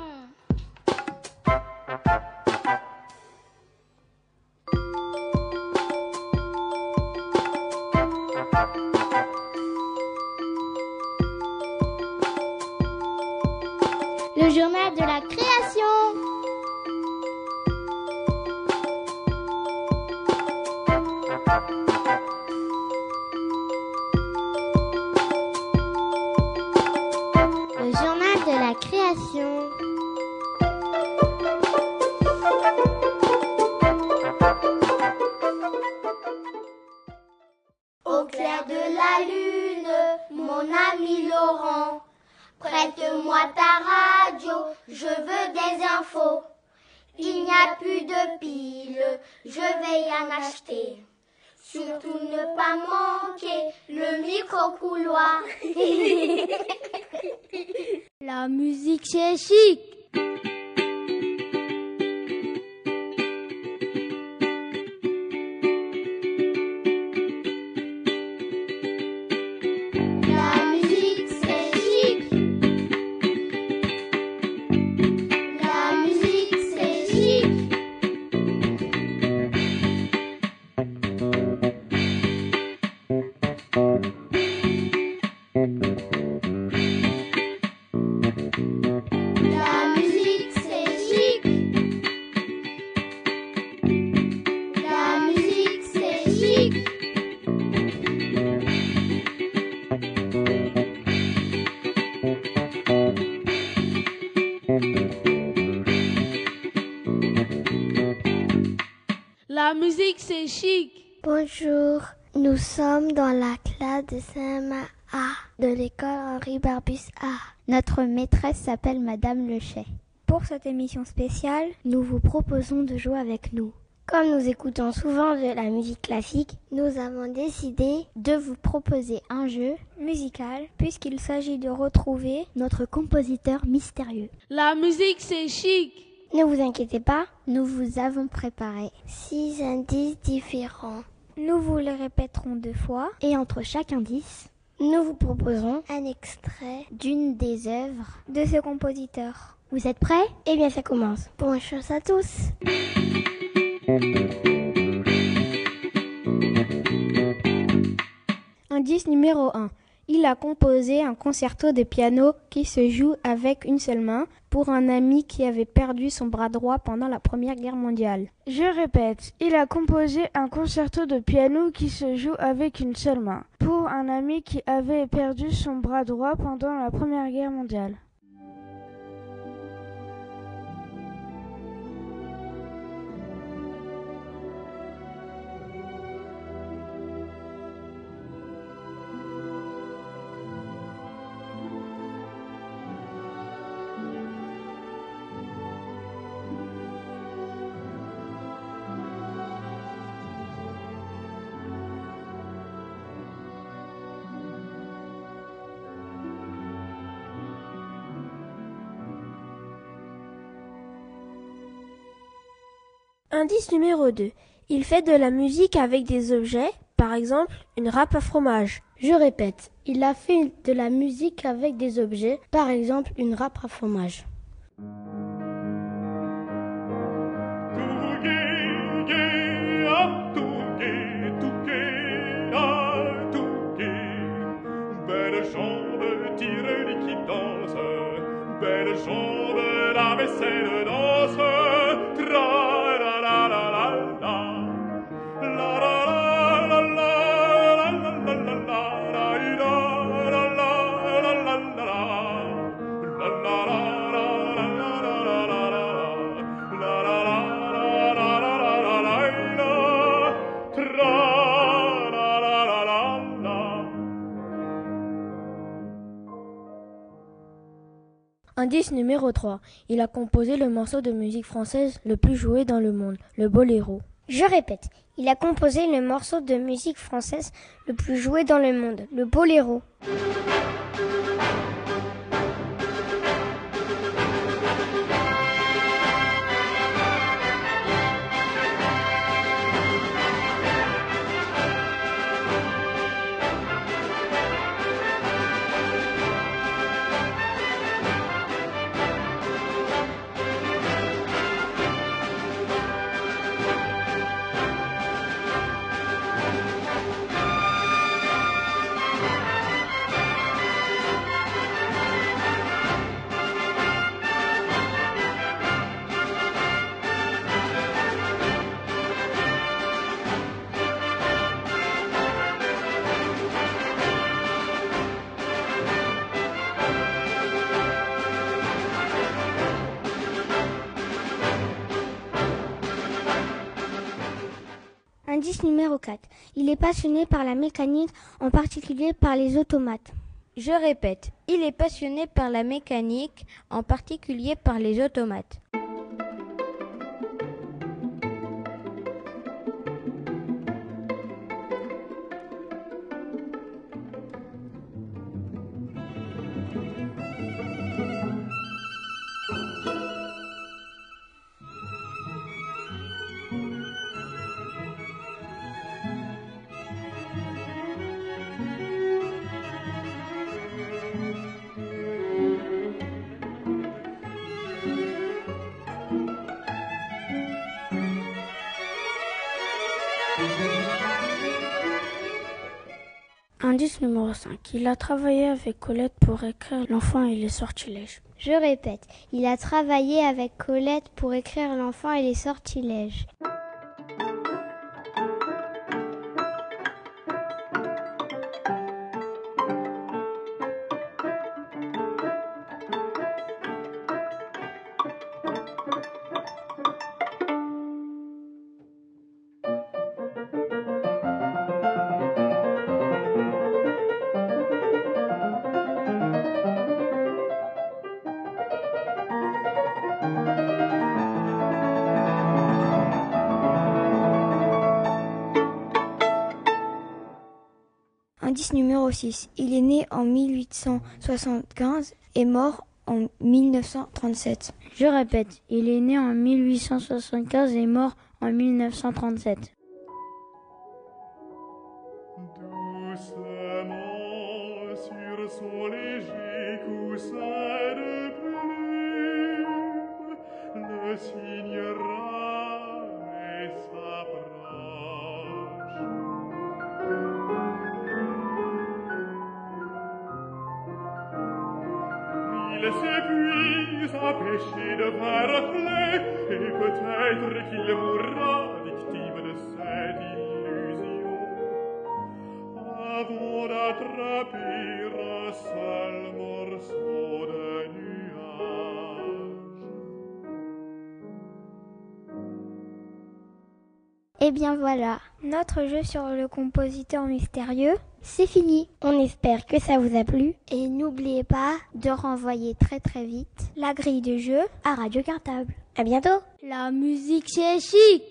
De CMA de l'école Henri Barbus A. Notre maîtresse s'appelle Madame Lechet. Pour cette émission spéciale, nous vous proposons de jouer avec nous. Comme nous écoutons souvent de la musique classique, nous avons décidé de vous proposer un jeu musical puisqu'il s'agit de retrouver notre compositeur mystérieux. La musique, c'est chic. Ne vous inquiétez pas, nous vous avons préparé six indices différents. Nous vous les répéterons deux fois et entre chaque indice, nous vous proposons un extrait d'une des œuvres de ce compositeur. Vous êtes prêts? Eh bien, ça commence. Bonne chance à tous. Indice numéro 1. Il a composé un concerto de piano qui se joue avec une seule main pour un ami qui avait perdu son bras droit pendant la Première Guerre mondiale. Je répète, il a composé un concerto de piano qui se joue avec une seule main pour un ami qui avait perdu son bras droit pendant la Première Guerre mondiale. Indice numéro 2. Il fait de la musique avec des objets, par exemple une râpe à fromage. Je répète, il a fait de la musique avec des objets, par exemple une râpe à fromage. Belle jambe, la vaisselle danse, Indice numéro 3. Il a composé le morceau de musique française le plus joué dans le monde, le boléro. Je répète, il a composé le morceau de musique française le plus joué dans le monde, le boléro. Numéro 4. Il est passionné par la mécanique, en particulier par les automates. Je répète, il est passionné par la mécanique, en particulier par les automates. Indice numéro 5. Il a travaillé avec Colette pour écrire L'enfant et les sortilèges. Je répète, il a travaillé avec Colette pour écrire L'enfant et les sortilèges. Indice numéro 6. Il est né en 1875 et mort en 1937. Je répète, il est né en 1875 et mort en 1937. S'approche. Il s'épuise à pêcher de vains et peut-être qu'il mourra victime de cette illusion, avant d'attraper un seul morceau de nuage. Et bien voilà, notre jeu sur le compositeur mystérieux, c'est fini. On espère que ça vous a plu et n'oubliez pas de renvoyer très très vite la grille de jeu à Radio Cartable. À bientôt. La musique c'est chic.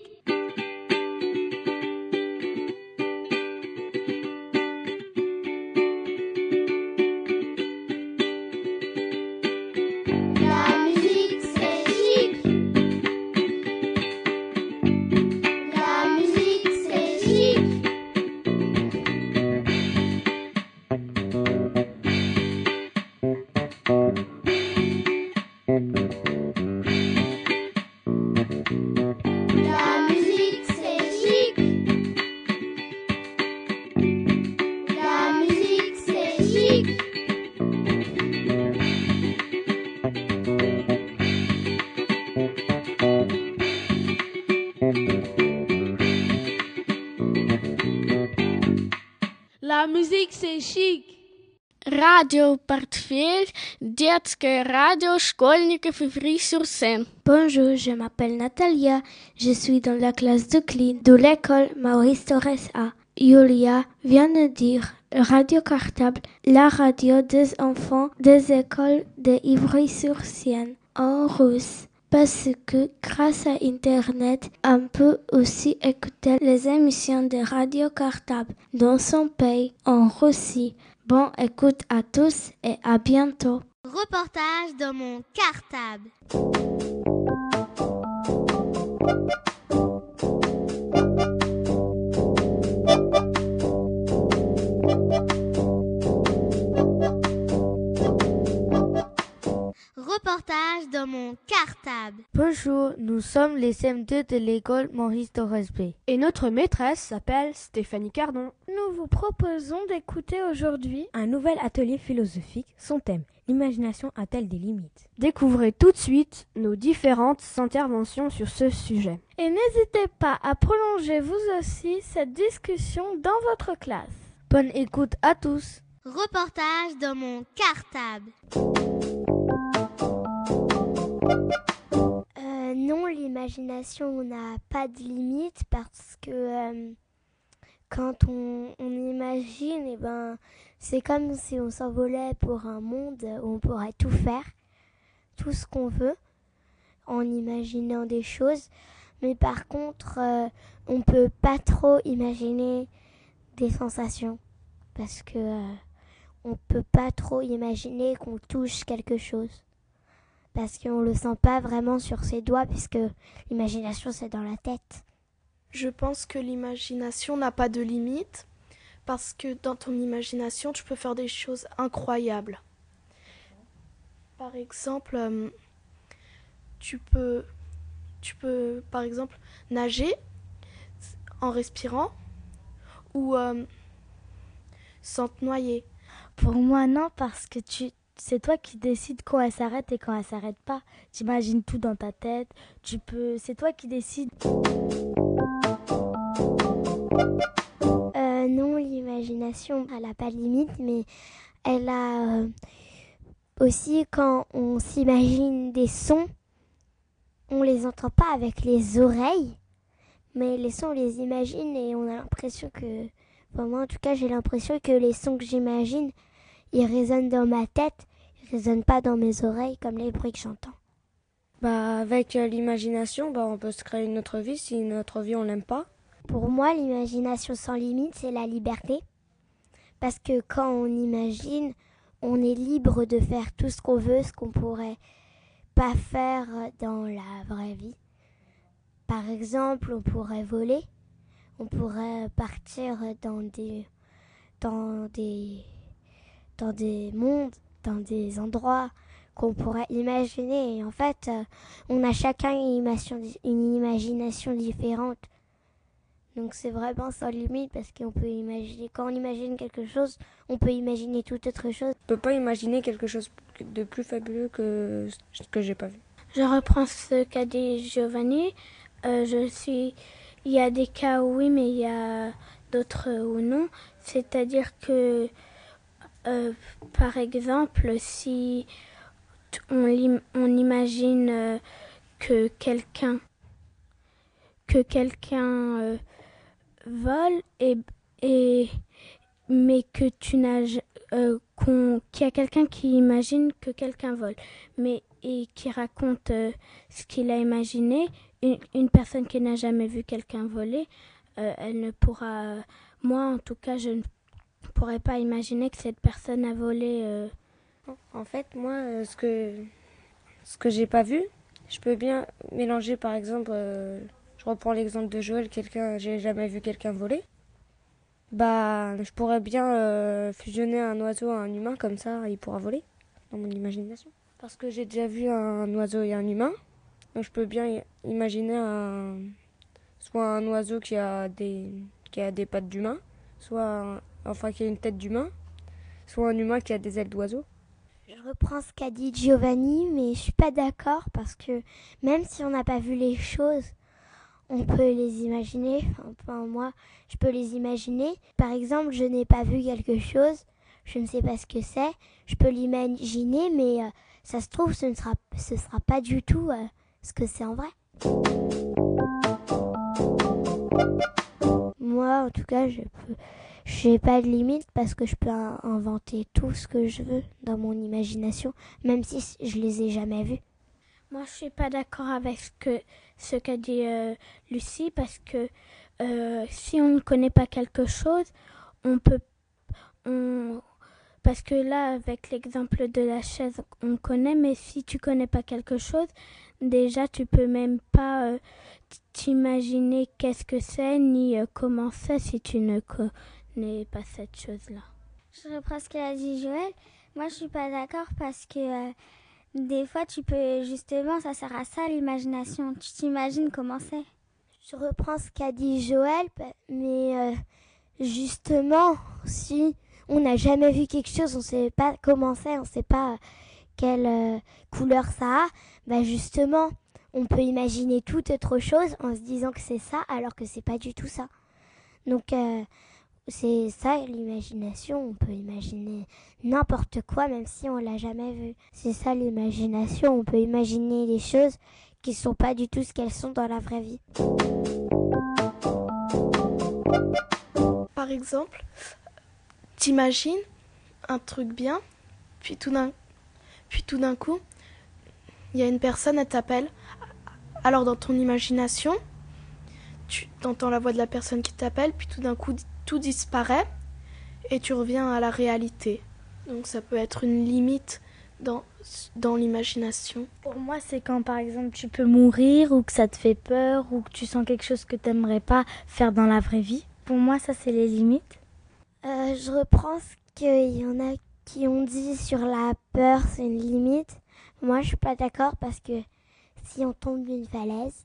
Radio Portefeuille, детская radio школьников Ivry-sur-Seine. Bonjour, je m'appelle Natalia. Je suis dans la classe de clean de l'école Maurice Torres A. Julia vient de dire Radio Cartable, la radio des enfants des écoles de Ivry-sur-Seine en russe. Parce que grâce à Internet, on peut aussi écouter les émissions de Radio Cartable dans son pays, en Russie. Bon écoute à tous et à bientôt. Reportage dans mon cartable. Reportage dans mon cartable. Bonjour, nous sommes les CM2 de l'école Maurice Torres B. Et notre maîtresse s'appelle Stéphanie Cardon. Nous vous proposons d'écouter aujourd'hui un nouvel atelier philosophique. Son thème L'imagination a-t-elle des limites? Découvrez tout de suite nos différentes interventions sur ce sujet. Et n'hésitez pas à prolonger vous aussi cette discussion dans votre classe. Bonne écoute à tous. Reportage dans mon cartable. Euh, non, l'imagination n'a pas de limite parce que euh, quand on, imagine, eh ben, c'est comme si on s'envolait pour un monde où on pourrait tout faire, tout ce qu'on veut, en imaginant des choses. Mais par contre, euh, on peut pas trop imaginer des sensations parce que euh, on peut pas trop imaginer qu'on touche quelque chose parce qu'on le sent pas vraiment sur ses doigts puisque l'imagination c'est dans la tête. Je pense que l'imagination n'a pas de limite parce que dans ton imagination tu peux faire des choses incroyables. Par exemple, euh, tu peux tu peux par exemple nager en respirant ou euh, sans te noyer. Pour moi, non, parce que tu, c'est toi qui décides quand elle s'arrête et quand elle s'arrête pas. Tu imagines tout dans ta tête. Tu peux, c'est toi qui décides. Euh, non, l'imagination, elle n'a pas de limite, mais elle a euh, aussi quand on s'imagine des sons, on les entend pas avec les oreilles, mais les sons on les imagine et on a l'impression que, moi en tout cas j'ai l'impression que les sons que j'imagine, ils résonnent dans ma tête, ils résonnent pas dans mes oreilles comme les bruits que j'entends. Bah, avec euh, l'imagination, bah, on peut se créer notre vie si notre vie on l'aime pas. Pour moi, l'imagination sans limite, c'est la liberté. Parce que quand on imagine, on est libre de faire tout ce qu'on veut, ce qu'on pourrait pas faire dans la vraie vie. Par exemple, on pourrait voler, on pourrait partir dans des dans des dans des mondes, dans des endroits qu'on pourrait imaginer. Et en fait, on a chacun une imagination différente. Donc c'est vraiment sans limite parce qu'on peut imaginer, quand on imagine quelque chose, on peut imaginer toute autre chose. On peut pas imaginer quelque chose de plus fabuleux que ce que j'ai pas vu. Je reprends ce qu'a dit Giovanni. Euh, je suis, il y a des cas où oui, mais il y a d'autres où non. C'est-à-dire que, euh, par exemple, si on, on imagine euh, que quelqu'un que quelqu'un euh, vole et, et mais que tu n'as qu'il y a quelqu'un qui imagine que quelqu'un vole mais et qui raconte ce qu'il a imaginé une, une, personne qui n'a jamais vu quelqu'un voler elle ne pourra moi en tout cas je ne pourrais pas imaginer que cette personne a volé euh. en fait moi ce que ce que j'ai pas vu je peux bien mélanger par exemple je reprends l'exemple de Joël, quelqu'un, j'ai jamais vu quelqu'un voler. Bah, je pourrais bien euh, fusionner un oiseau à un humain comme ça, il pourra voler dans mon imagination. Parce que j'ai déjà vu un oiseau et un humain, donc je peux bien imaginer un, soit un oiseau qui a des, qui a des pattes d'humain, soit enfin qui a une tête d'humain, soit un humain qui a des ailes d'oiseau. Je reprends ce qu'a dit Giovanni, mais je suis pas d'accord parce que même si on n'a pas vu les choses, on peut les imaginer. Enfin, moi, je peux les imaginer. Par exemple, je n'ai pas vu quelque chose, je ne sais pas ce que c'est. Je peux l'imaginer, mais euh, ça se trouve, ce ne sera, ce sera pas du tout euh, ce que c'est en vrai. Moi, en tout cas, je peux. J'ai pas de limite parce que je peux inventer tout ce que je veux dans mon imagination, même si je les ai jamais vus. Moi, je suis pas d'accord avec ce que ce qu'a dit euh, Lucie parce que euh, si on ne connaît pas quelque chose, on peut on parce que là avec l'exemple de la chaise, on connaît mais si tu connais pas quelque chose, déjà tu peux même pas euh, t'imaginer qu'est-ce que c'est ni comment c'est si tu ne connais pas cette chose-là. Je reprends ce qu'a dit Joël. Moi, je suis pas d'accord parce que euh, des fois, tu peux justement, ça sert à ça l'imagination. Tu t'imagines comment c'est? Je reprends ce qu'a dit Joël, mais euh, justement, si on n'a jamais vu quelque chose, on ne sait pas comment c'est, on ne sait pas quelle euh, couleur ça a, bah justement, on peut imaginer toute autre chose en se disant que c'est ça, alors que c'est pas du tout ça. Donc c'est ça l'imagination, on peut imaginer n'importe quoi même si on l'a jamais vu. C'est ça l'imagination, on peut imaginer des choses qui sont pas du tout ce qu'elles sont dans la vraie vie. Par exemple, t'imagines un truc bien, puis tout d'un puis tout d'un coup, il y a une personne, elle t'appelle. Alors dans ton imagination, tu entends la voix de la personne qui t'appelle, puis tout d'un coup tout disparaît et tu reviens à la réalité. Donc ça peut être une limite dans, dans l'imagination. Pour moi, c'est quand par exemple tu peux mourir ou que ça te fait peur ou que tu sens quelque chose que tu n'aimerais pas faire dans la vraie vie. Pour moi, ça c'est les limites. Euh, je reprends ce qu'il y en a qui ont dit sur la peur, c'est une limite. Moi, je suis pas d'accord parce que si on tombe d'une falaise,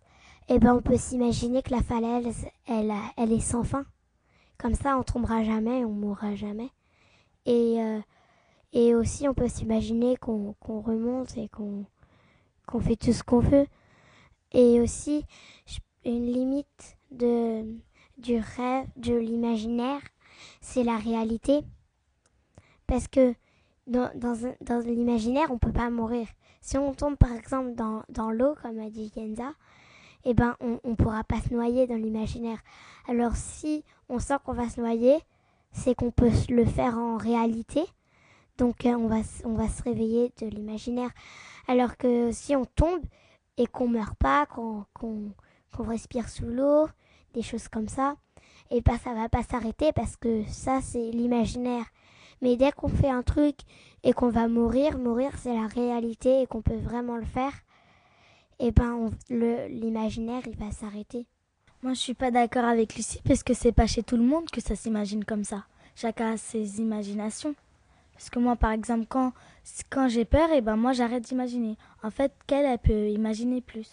eh ben on peut s'imaginer que la falaise, elle, elle est sans fin. Comme ça, on tombera jamais, on mourra jamais. Et, euh, et aussi, on peut s'imaginer qu'on remonte et qu'on qu'on fait tout ce qu'on veut. Et aussi, une limite de, du rêve, de l'imaginaire, c'est la réalité. Parce que dans, dans, dans l'imaginaire, on peut pas mourir. Si on tombe par exemple dans, dans l'eau, comme a dit Kenza, eh ben, on ne pourra pas se noyer dans l'imaginaire. Alors si on sent qu'on va se noyer, c'est qu'on peut le faire en réalité. Donc euh, on, va, on va se réveiller de l'imaginaire. Alors que si on tombe et qu'on meurt pas, qu'on respire sous l'eau, des choses comme ça, et ben ça va pas s'arrêter parce que ça c'est l'imaginaire. Mais dès qu'on fait un truc et qu'on va mourir, mourir c'est la réalité et qu'on peut vraiment le faire, et ben l'imaginaire il va s'arrêter. Moi je suis pas d'accord avec Lucie parce que c'est pas chez tout le monde que ça s'imagine comme ça. Chacun a ses imaginations. Parce que moi par exemple quand quand j'ai peur, et ben moi j'arrête d'imaginer. En fait, qu'elle elle peut imaginer plus.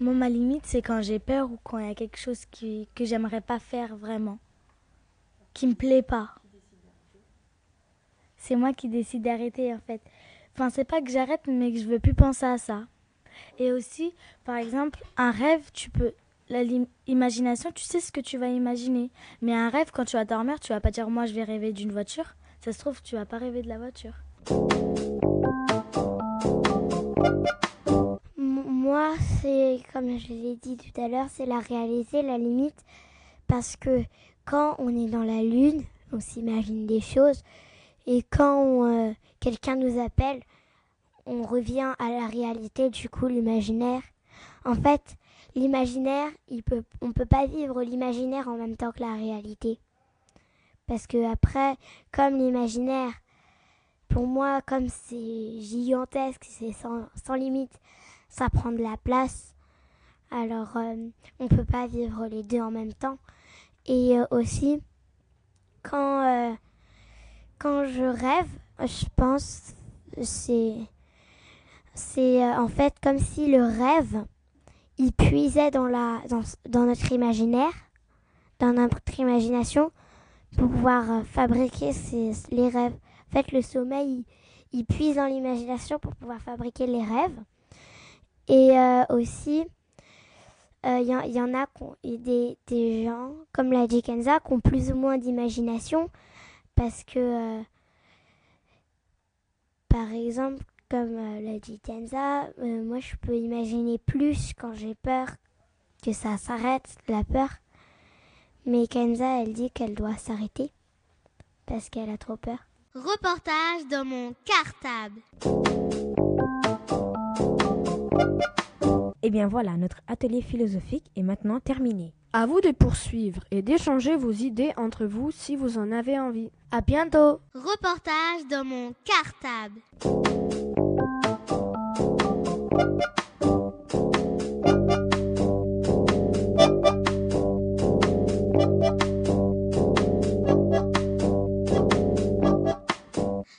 Moi ma limite c'est quand j'ai peur ou quand il y a quelque chose que j'aimerais pas faire vraiment, qui me plaît pas c'est moi qui décide d'arrêter en fait. Enfin, c'est pas que j'arrête, mais que je veux plus penser à ça. Et aussi, par exemple, un rêve, tu peux. L'imagination, tu sais ce que tu vas imaginer. Mais un rêve, quand tu vas dormir, tu vas pas dire moi je vais rêver d'une voiture. Ça se trouve, tu vas pas rêver de la voiture. Moi, c'est comme je l'ai dit tout à l'heure, c'est la réalité, la limite. Parce que quand on est dans la lune, on s'imagine des choses. Et quand euh, quelqu'un nous appelle, on revient à la réalité, du coup, l'imaginaire. En fait, l'imaginaire, peut, on ne peut pas vivre l'imaginaire en même temps que la réalité. Parce que après, comme l'imaginaire, pour moi, comme c'est gigantesque, c'est sans, sans, limite, ça prend de la place. Alors, euh, on ne peut pas vivre les deux en même temps. Et euh, aussi, quand quand je rêve, je pense c'est c'est euh, en fait comme si le rêve il puisait dans la dans, dans notre imaginaire, dans notre imagination pour pouvoir euh, fabriquer les rêves. En fait, le sommeil il, puise dans l'imagination pour pouvoir fabriquer les rêves. Et euh, aussi, il y, en a des, des gens, comme l'a dit Kenza, qui ont plus ou moins d'imagination parce que, par exemple, comme euh, l'a dit Kenza, euh, moi je peux imaginer plus quand j'ai peur que ça s'arrête, la peur. Mais Kenza, elle dit qu'elle doit s'arrêter parce qu'elle a trop peur. Reportage dans mon cartable. Et eh bien voilà, notre atelier philosophique est maintenant terminé. À vous de poursuivre et d'échanger vos idées entre vous si vous en avez envie. À bientôt. Reportage dans mon cartable.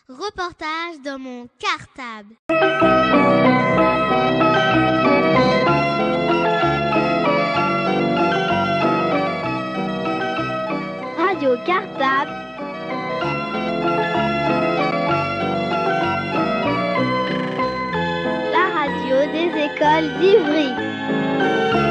Reportage dans mon cartable. cartable. Radio des École d'Ivry.